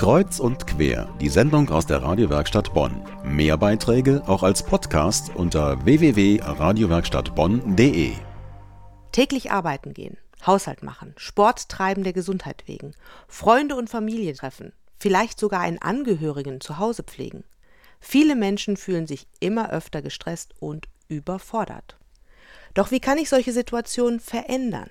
Kreuz und quer, die Sendung aus der Radiowerkstatt Bonn. Mehr Beiträge auch als Podcast unter www.radiowerkstattbonn.de. Täglich arbeiten gehen, Haushalt machen, Sport treiben der Gesundheit wegen, Freunde und Familie treffen, vielleicht sogar einen Angehörigen zu Hause pflegen. Viele Menschen fühlen sich immer öfter gestresst und überfordert. Doch wie kann ich solche Situationen verändern?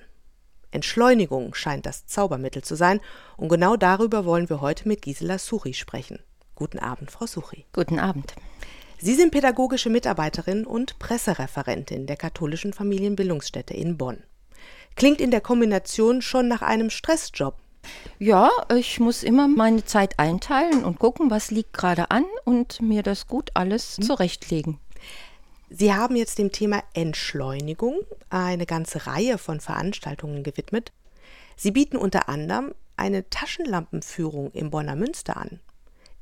Entschleunigung scheint das Zaubermittel zu sein, und genau darüber wollen wir heute mit Gisela Suchi sprechen. Guten Abend, Frau Suchi. Guten Abend. Sie sind pädagogische Mitarbeiterin und Pressereferentin der katholischen Familienbildungsstätte in Bonn. Klingt in der Kombination schon nach einem Stressjob. Ja, ich muss immer meine Zeit einteilen und gucken, was liegt gerade an und mir das gut alles hm. zurechtlegen. Sie haben jetzt dem Thema Entschleunigung eine ganze Reihe von Veranstaltungen gewidmet. Sie bieten unter anderem eine Taschenlampenführung im Bonner Münster an.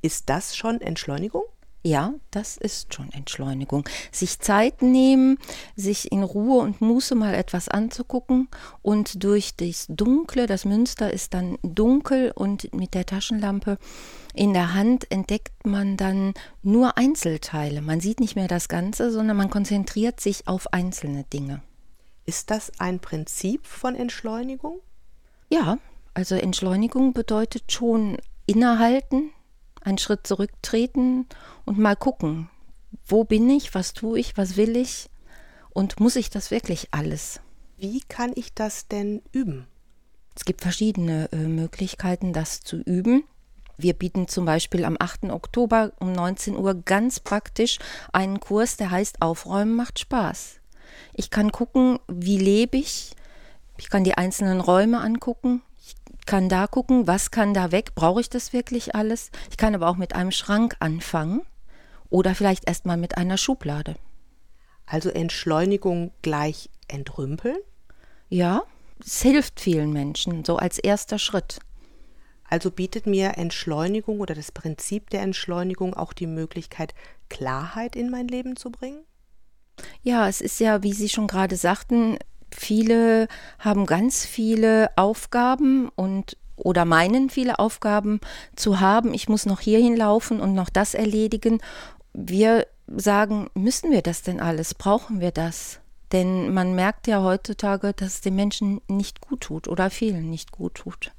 Ist das schon Entschleunigung? Ja, das ist schon Entschleunigung. Sich Zeit nehmen, sich in Ruhe und Muße mal etwas anzugucken und durch das Dunkle, das Münster ist dann dunkel und mit der Taschenlampe in der Hand entdeckt man dann nur Einzelteile. Man sieht nicht mehr das Ganze, sondern man konzentriert sich auf einzelne Dinge. Ist das ein Prinzip von Entschleunigung? Ja, also Entschleunigung bedeutet schon innehalten, einen Schritt zurücktreten und mal gucken, wo bin ich, was tue ich, was will ich und muss ich das wirklich alles? Wie kann ich das denn üben? Es gibt verschiedene äh, Möglichkeiten, das zu üben. Wir bieten zum Beispiel am 8. Oktober um 19 Uhr ganz praktisch einen Kurs, der heißt Aufräumen macht Spaß. Ich kann gucken, wie lebe ich. Ich kann die einzelnen Räume angucken kann da gucken, was kann da weg, brauche ich das wirklich alles? Ich kann aber auch mit einem Schrank anfangen oder vielleicht erstmal mit einer Schublade. Also Entschleunigung gleich entrümpeln? Ja, es hilft vielen Menschen, so als erster Schritt. Also bietet mir Entschleunigung oder das Prinzip der Entschleunigung auch die Möglichkeit, Klarheit in mein Leben zu bringen? Ja, es ist ja, wie Sie schon gerade sagten, Viele haben ganz viele Aufgaben und oder meinen viele Aufgaben zu haben. Ich muss noch hierhin laufen und noch das erledigen. Wir sagen, müssen wir das denn alles? Brauchen wir das? Denn man merkt ja heutzutage, dass es den Menschen nicht gut tut oder vielen nicht gut tut.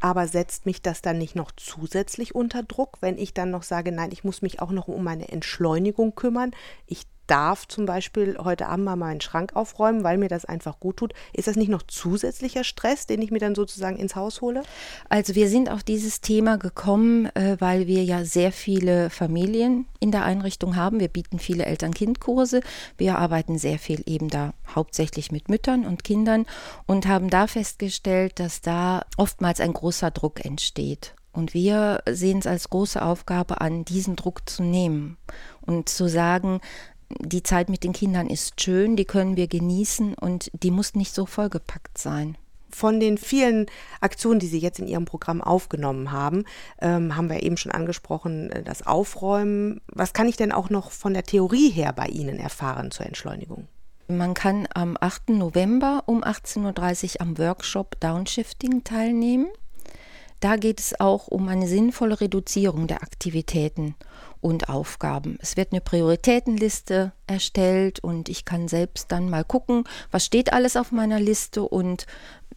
Aber setzt mich das dann nicht noch zusätzlich unter Druck, wenn ich dann noch sage, nein, ich muss mich auch noch um meine Entschleunigung kümmern. Ich darf zum Beispiel heute Abend mal meinen Schrank aufräumen, weil mir das einfach gut tut. Ist das nicht noch zusätzlicher Stress, den ich mir dann sozusagen ins Haus hole? Also wir sind auf dieses Thema gekommen, äh, weil wir ja sehr viele Familien in der Einrichtung haben. Wir bieten viele Eltern-Kind-Kurse. Wir arbeiten sehr viel eben da hauptsächlich mit Müttern und Kindern und haben da festgestellt, dass da oftmals ein großer Druck entsteht. Und wir sehen es als große Aufgabe an, diesen Druck zu nehmen und zu sagen, die Zeit mit den Kindern ist schön, die können wir genießen und die muss nicht so vollgepackt sein. Von den vielen Aktionen, die Sie jetzt in Ihrem Programm aufgenommen haben, ähm, haben wir eben schon angesprochen, äh, das Aufräumen. Was kann ich denn auch noch von der Theorie her bei Ihnen erfahren zur Entschleunigung? Man kann am 8. November um 18.30 Uhr am Workshop Downshifting teilnehmen. Da geht es auch um eine sinnvolle Reduzierung der Aktivitäten und Aufgaben. Es wird eine Prioritätenliste erstellt und ich kann selbst dann mal gucken, was steht alles auf meiner Liste und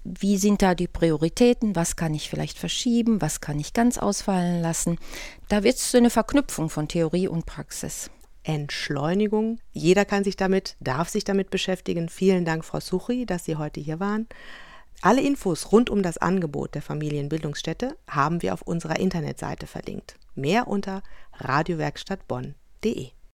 wie sind da die Prioritäten, was kann ich vielleicht verschieben, was kann ich ganz ausfallen lassen. Da wird es so eine Verknüpfung von Theorie und Praxis. Entschleunigung. Jeder kann sich damit, darf sich damit beschäftigen. Vielen Dank, Frau Suchi, dass Sie heute hier waren. Alle Infos rund um das Angebot der Familienbildungsstätte haben wir auf unserer Internetseite verlinkt. Mehr unter radiowerkstattbonn.de.